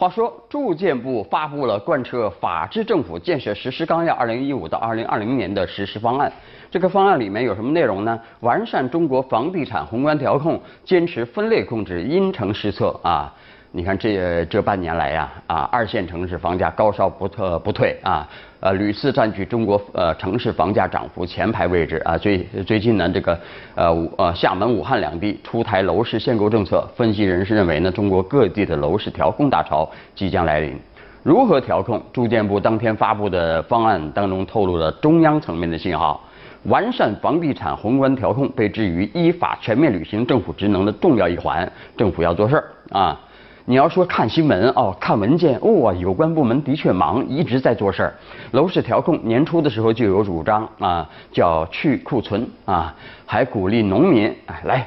话说，住建部发布了贯彻法治政府建设实施纲要（二零一五到二零二零年）的实施方案。这个方案里面有什么内容呢？完善中国房地产宏观调控，坚持分类控制，因城施策啊。你看这这半年来呀，啊，二线城市房价高烧不退不退啊，呃，屡次占据中国呃城市房价涨幅前排位置啊。最最近呢，这个呃呃厦门、武汉两地出台楼市限购政策，分析人士认为呢，中国各地的楼市调控大潮即将来临。如何调控？住建部当天发布的方案当中透露了中央层面的信号，完善房地产宏观调控被置于依法全面履行政府职能的重要一环，政府要做事儿啊。你要说看新闻哦，看文件哦，有关部门的确忙，一直在做事儿。楼市调控年初的时候就有主张啊，叫去库存啊，还鼓励农民哎来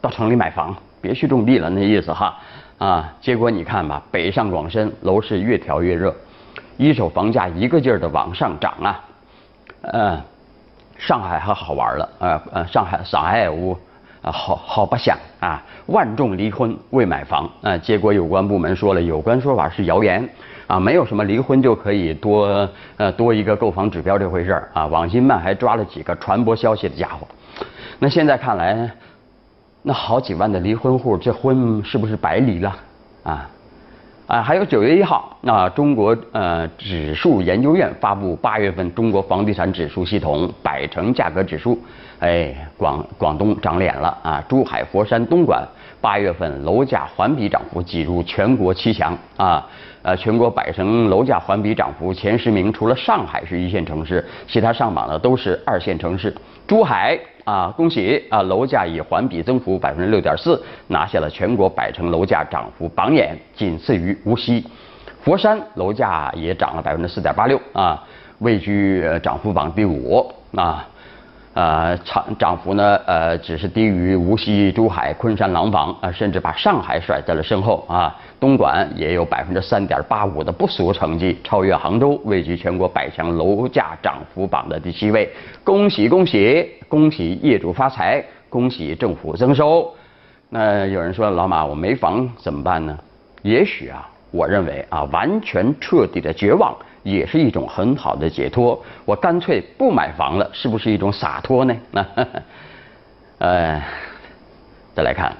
到城里买房，别去种地了，那意思哈啊。结果你看吧，北上广深楼市越调越热，一手房价一个劲儿的往上涨啊。嗯，上海还好玩了啊，呃，上海上海屋。啊，好好不想啊！万众离婚为买房啊，结果有关部门说了，有关说法是谣言啊，没有什么离婚就可以多呃多一个购房指标这回事儿啊。网信办还抓了几个传播消息的家伙，那现在看来，那好几万的离婚户，这婚是不是白离了啊？啊，还有九月一号，那中国呃指数研究院发布八月份中国房地产指数系统百城价格指数，哎，广广东长脸了啊，珠海、佛山、东莞八月份楼价环比涨幅挤入全国七强啊，呃，全国百城楼价环比涨幅前十名，除了上海是一线城市，其他上榜的都是二线城市，珠海。啊，恭喜啊！楼价以环比增幅百分之六点四，拿下了全国百城楼价涨幅榜眼，仅次于无锡。佛山楼价也涨了百分之四点八六啊，位居涨幅榜第五啊。呃，涨涨幅呢，呃，只是低于无锡、珠海、昆山、廊坊啊，甚至把上海甩在了身后啊。东莞也有百分之三点八五的不俗成绩，超越杭州，位居全国百强楼价涨幅榜的第七位。恭喜恭喜恭喜业主发财，恭喜政府增收。那有人说，老马，我没房怎么办呢？也许啊，我认为啊，完全彻底的绝望。也是一种很好的解脱。我干脆不买房了，是不是一种洒脱呢？那，呃，再来看，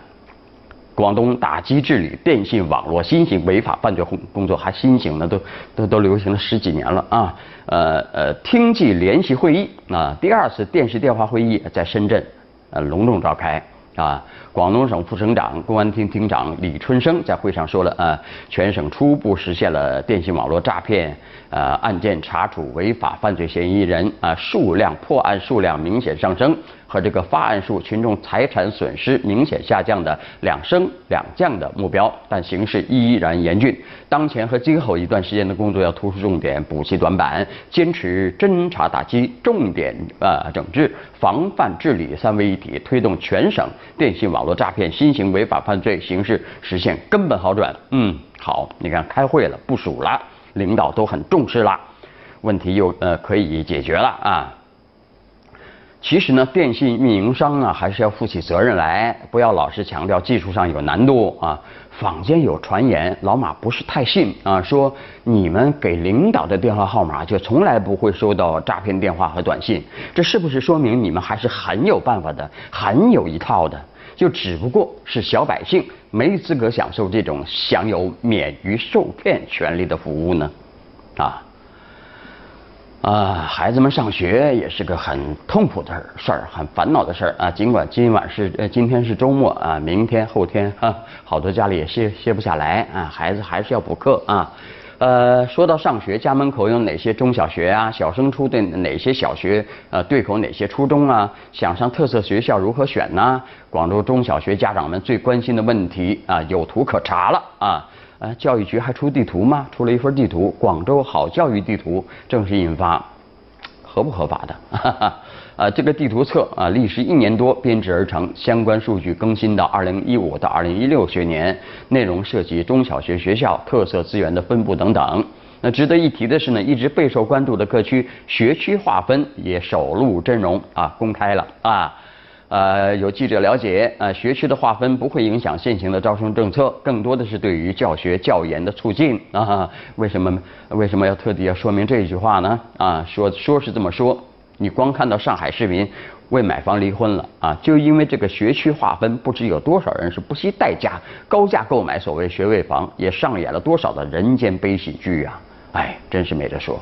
广东打击治理电信网络新型违法犯罪工工作还新型呢，都都都流行了十几年了啊。呃呃，听记联席会议啊，第二次电视电话会议在深圳呃隆重召开。啊，广东省副省长、公安厅厅长李春生在会上说了啊，全省初步实现了电信网络诈骗呃案件查处违法犯罪嫌疑人啊数量破案数量明显上升。和这个发案数、群众财产损失明显下降的两升两降的目标，但形势依然严峻。当前和今后一段时间的工作要突出重点，补齐短板，坚持侦查打击、重点啊整治、防范治理三位一体，推动全省电信网络诈骗新型违法犯罪形势实现根本好转。嗯，好，你看开会了，部署了，领导都很重视了，问题又呃可以解决了啊。其实呢，电信运营商呢还是要负起责任来，不要老是强调技术上有难度啊。坊间有传言，老马不是太信啊，说你们给领导的电话号码就从来不会收到诈骗电话和短信，这是不是说明你们还是很有办法的，很有一套的？就只不过是小百姓没资格享受这种享有免于受骗权利的服务呢？啊？啊，孩子们上学也是个很痛苦的事儿，很烦恼的事儿啊。尽管今晚是呃今天是周末啊，明天后天哈，好多家里也歇歇不下来啊，孩子还是要补课啊。呃，说到上学，家门口有哪些中小学啊？小升初的哪些小学？呃，对口哪些初中啊？想上特色学校如何选呢？广州中小学家长们最关心的问题啊，有图可查了啊。呃，教育局还出地图吗？出了一份地图，广州好教育地图正式印发，合不合法的？啊，这个地图册啊，历时一年多编制而成，相关数据更新到二零一五到二零一六学年，内容涉及中小学学校特色资源的分布等等。那值得一提的是呢，一直备受关注的各区学区划分也首露真容啊，公开了啊。呃，有记者了解，呃，学区的划分不会影响现行的招生政策，更多的是对于教学教研的促进啊。为什么为什么要特地要说明这一句话呢？啊，说说是这么说，你光看到上海市民为买房离婚了啊，就因为这个学区划分，不知有多少人是不惜代价高价购买所谓学位房，也上演了多少的人间悲喜剧啊！哎，真是没得说。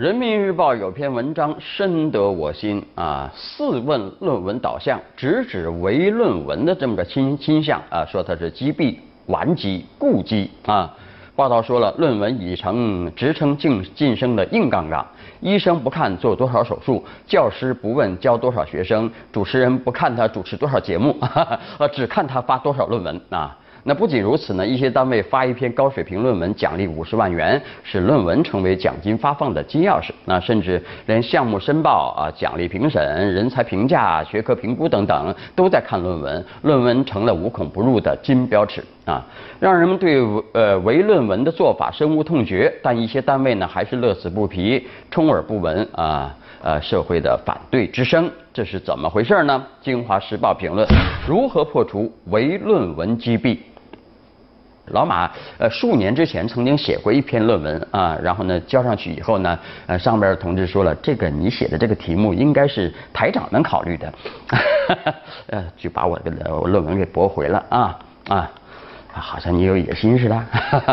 人民报有篇文章深得我心啊，四问论文导向，直指唯论文的这么个倾倾向啊，说它是积弊、顽疾、痼疾啊。报道说了，论文已成职称晋晋升的硬杠杠，医生不看做多少手术，教师不问教多少学生，主持人不看他主持多少节目，呃，只看他发多少论文啊。那不仅如此呢，一些单位发一篇高水平论文奖励五十万元，使论文成为奖金发放的金钥匙。那甚至连项目申报啊、奖励评审、人才评价、学科评估等等，都在看论文，论文成了无孔不入的金标尺啊，让人们对呃唯论文的做法深恶痛绝。但一些单位呢，还是乐此不疲，充耳不闻啊。呃，社会的反对之声，这是怎么回事呢？《京华时报》评论：如何破除唯论文积弊？老马呃数年之前曾经写过一篇论文啊，然后呢交上去以后呢，呃上边的同志说了，这个你写的这个题目应该是台长们考虑的，呃就把我的论文给驳回了啊啊，好像你有野心似的，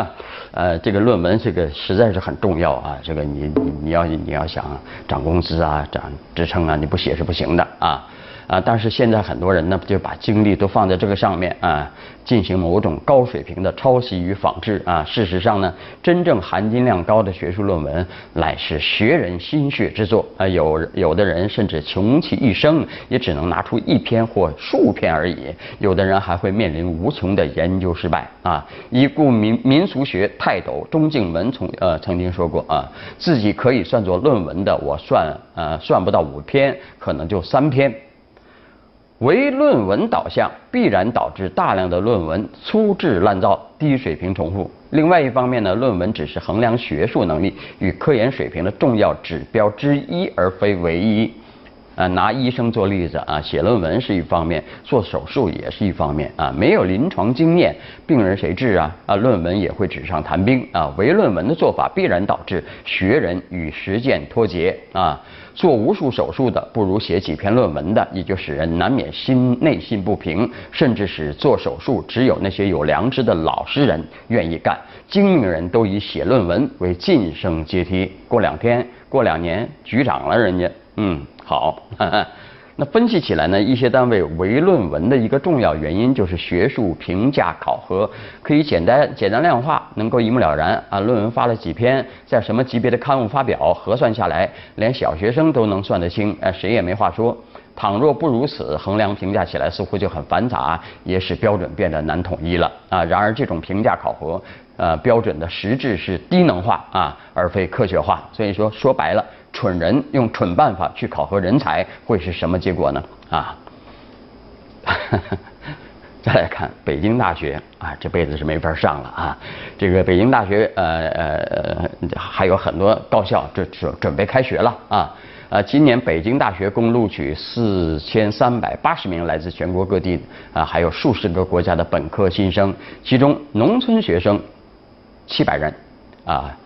呃这个论文这个实在是很重要啊，这个你你要你要想涨工资啊涨职称啊，你不写是不行的啊。啊！但是现在很多人呢，就把精力都放在这个上面啊，进行某种高水平的抄袭与仿制啊。事实上呢，真正含金量高的学术论文乃是学人心血之作啊。有有的人甚至穷其一生也只能拿出一篇或数篇而已。有的人还会面临无穷的研究失败啊。已故民民俗学泰斗钟敬文从呃曾经说过啊，自己可以算作论文的，我算呃算不到五篇，可能就三篇。唯论文导向，必然导致大量的论文粗制滥造、低水平重复。另外一方面呢，论文只是衡量学术能力与科研水平的重要指标之一，而非唯一。拿医生做例子啊，写论文是一方面，做手术也是一方面啊。没有临床经验，病人谁治啊？啊，论文也会纸上谈兵啊。唯论文的做法必然导致学人与实践脱节啊。做无数手术的，不如写几篇论文的，也就使人难免心内心不平，甚至使做手术只有那些有良知的老实人愿意干，精明人都以写论文为晋升阶梯。过两天，过两年，局长了，人家，嗯。好，那分析起来呢，一些单位唯论文的一个重要原因就是学术评价考核可以简单简单量化，能够一目了然啊。论文发了几篇，在什么级别的刊物发表，核算下来，连小学生都能算得清，哎，谁也没话说。倘若不如此，衡量评价起来似乎就很繁杂，也使标准变得难统一了啊。然而这种评价考核，呃，标准的实质是低能化啊，而非科学化。所以说说白了。蠢人用蠢办法去考核人才，会是什么结果呢？啊，再来看北京大学啊，这辈子是没法上了啊。这个北京大学呃呃还有很多高校这准准备开学了啊。呃，今年北京大学共录取四千三百八十名来自全国各地啊，还有数十个国家的本科新生，其中农村学生七百人啊。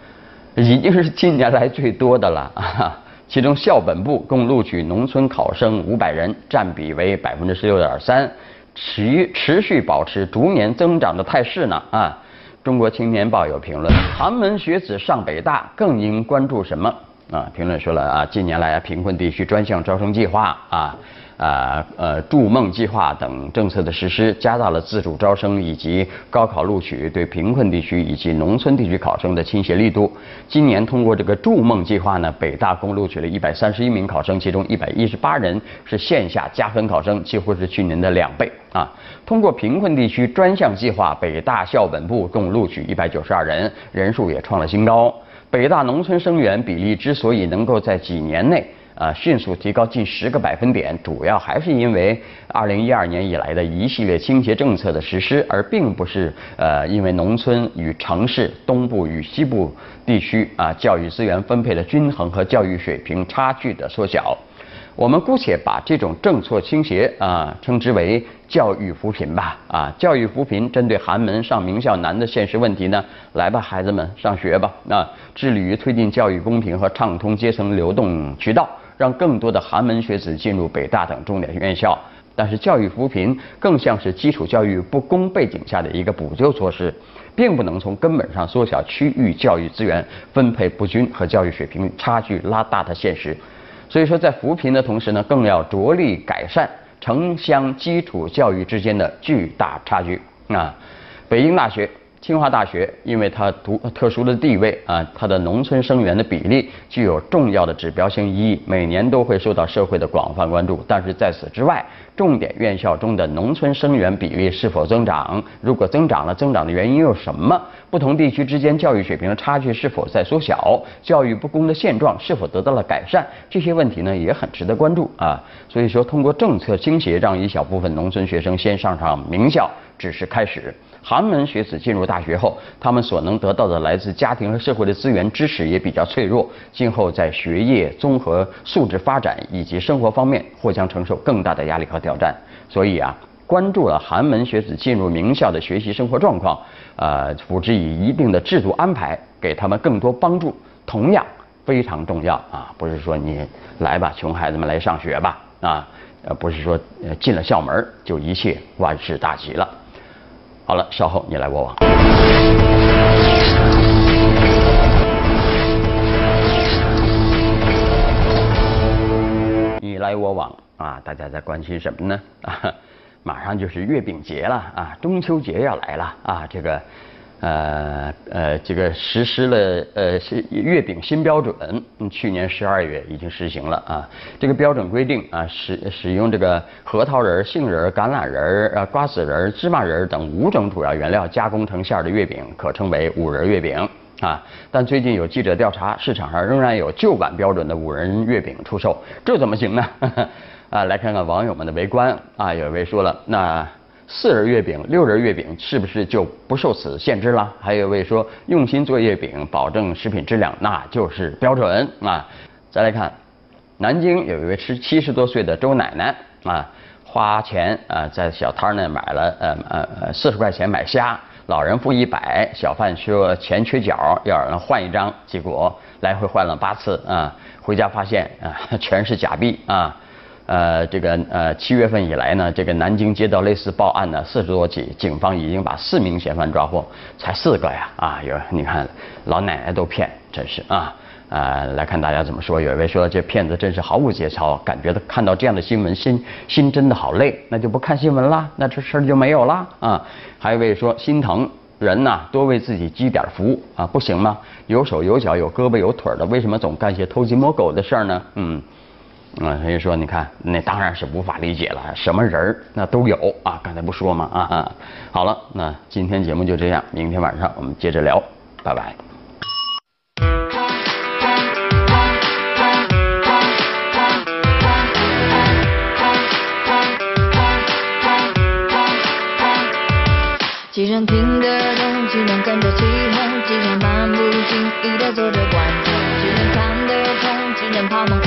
已经是近年来最多的了啊！其中校本部共录取农村考生五百人，占比为百分之十六点三，持持续保持逐年增长的态势呢啊！中国青年报有评论：寒门学子上北大，更应关注什么啊？评论说了啊，近年来贫困地区专项招生计划啊。啊呃，筑梦计划等政策的实施，加大了自主招生以及高考录取对贫困地区以及农村地区考生的倾斜力度。今年通过这个筑梦计划呢，北大共录取了一百三十一名考生，其中一百一十八人是线下加分考生，几乎是去年的两倍啊。通过贫困地区专项计划，北大校本部共录取一百九十二人，人数也创了新高。北大农村生源比例之所以能够在几年内。呃迅速提高近十个百分点，主要还是因为二零一二年以来的一系列倾斜政策的实施，而并不是呃因为农村与城市、东部与西部地区啊教育资源分配的均衡和教育水平差距的缩小。我们姑且把这种政策倾斜啊称之为教育扶贫吧啊，教育扶贫针对寒门上名校难的现实问题呢，来吧，孩子们上学吧啊，致力于推进教育公平和畅通阶层流动渠道，让更多的寒门学子进入北大等重点院校。但是教育扶贫更像是基础教育不公背景下的一个补救措施，并不能从根本上缩小区域教育资源分配不均和教育水平差距拉大的现实。所以说，在扶贫的同时呢，更要着力改善城乡基础教育之间的巨大差距啊。北京大学。清华大学因为它独特殊的地位啊，它的农村生源的比例具有重要的指标性意义，每年都会受到社会的广泛关注。但是在此之外，重点院校中的农村生源比例是否增长？如果增长了，增长的原因又是什么？不同地区之间教育水平的差距是否在缩小？教育不公的现状是否得到了改善？这些问题呢也很值得关注啊。所以说，通过政策倾斜，让一小部分农村学生先上上名校，只是开始。寒门学子进入大学后，他们所能得到的来自家庭和社会的资源支持也比较脆弱，今后在学业、综合素质发展以及生活方面或将承受更大的压力和挑战。所以啊，关注了寒门学子进入名校的学习生活状况，呃，辅之以一定的制度安排，给他们更多帮助，同样非常重要啊！不是说你来吧，穷孩子们来上学吧，啊，呃，不是说进了校门就一切万事大吉了。好了，稍后你来我往。你来我往啊，大家在关心什么呢？啊，马上就是月饼节了啊，中秋节要来了啊，这个。呃呃，这个实施了呃是月饼新标准，去年十二月已经实行了啊。这个标准规定啊，使使用这个核桃仁、杏仁、橄榄仁、呃瓜子仁、芝麻仁等五种主要原料加工成馅的月饼，可称为五仁月饼啊。但最近有记者调查，市场上仍然有旧版标准的五仁月饼出售，这怎么行呢？啊，来看看网友们的围观啊，有一位说了那。四仁月饼、六仁月饼是不是就不受此限制了？还有一位说用心做月饼，保证食品质量，那就是标准啊！再来看，南京有一位七七十多岁的周奶奶啊，花钱啊在小摊儿那买了呃呃四十块钱买虾，老人付一百，小贩说钱缺角要让人换一张，结果来回换了八次啊，回家发现啊全是假币啊。呃，这个呃，七月份以来呢，这个南京接到类似报案呢四十多起，警方已经把四名嫌犯抓获，才四个呀啊！有你看，老奶奶都骗，真是啊啊！来看大家怎么说，有一位说这骗子真是毫无节操，感觉到看到这样的新闻心心真的好累，那就不看新闻啦，那这事儿就没有啦啊！还有一位说心疼人呐，多为自己积点福啊，不行吗？有手有脚有胳膊有腿的，为什么总干些偷鸡摸狗的事儿呢？嗯。啊，所以说你看，那当然是无法理解了，什么人儿那都有啊，刚才不说吗？啊啊，好了，那今天节目就这样，明天晚上我们接着聊，拜拜。既然听得懂，既然跟着起哄，既然漫不经意的做着观众，既然看得通，既然抛梦。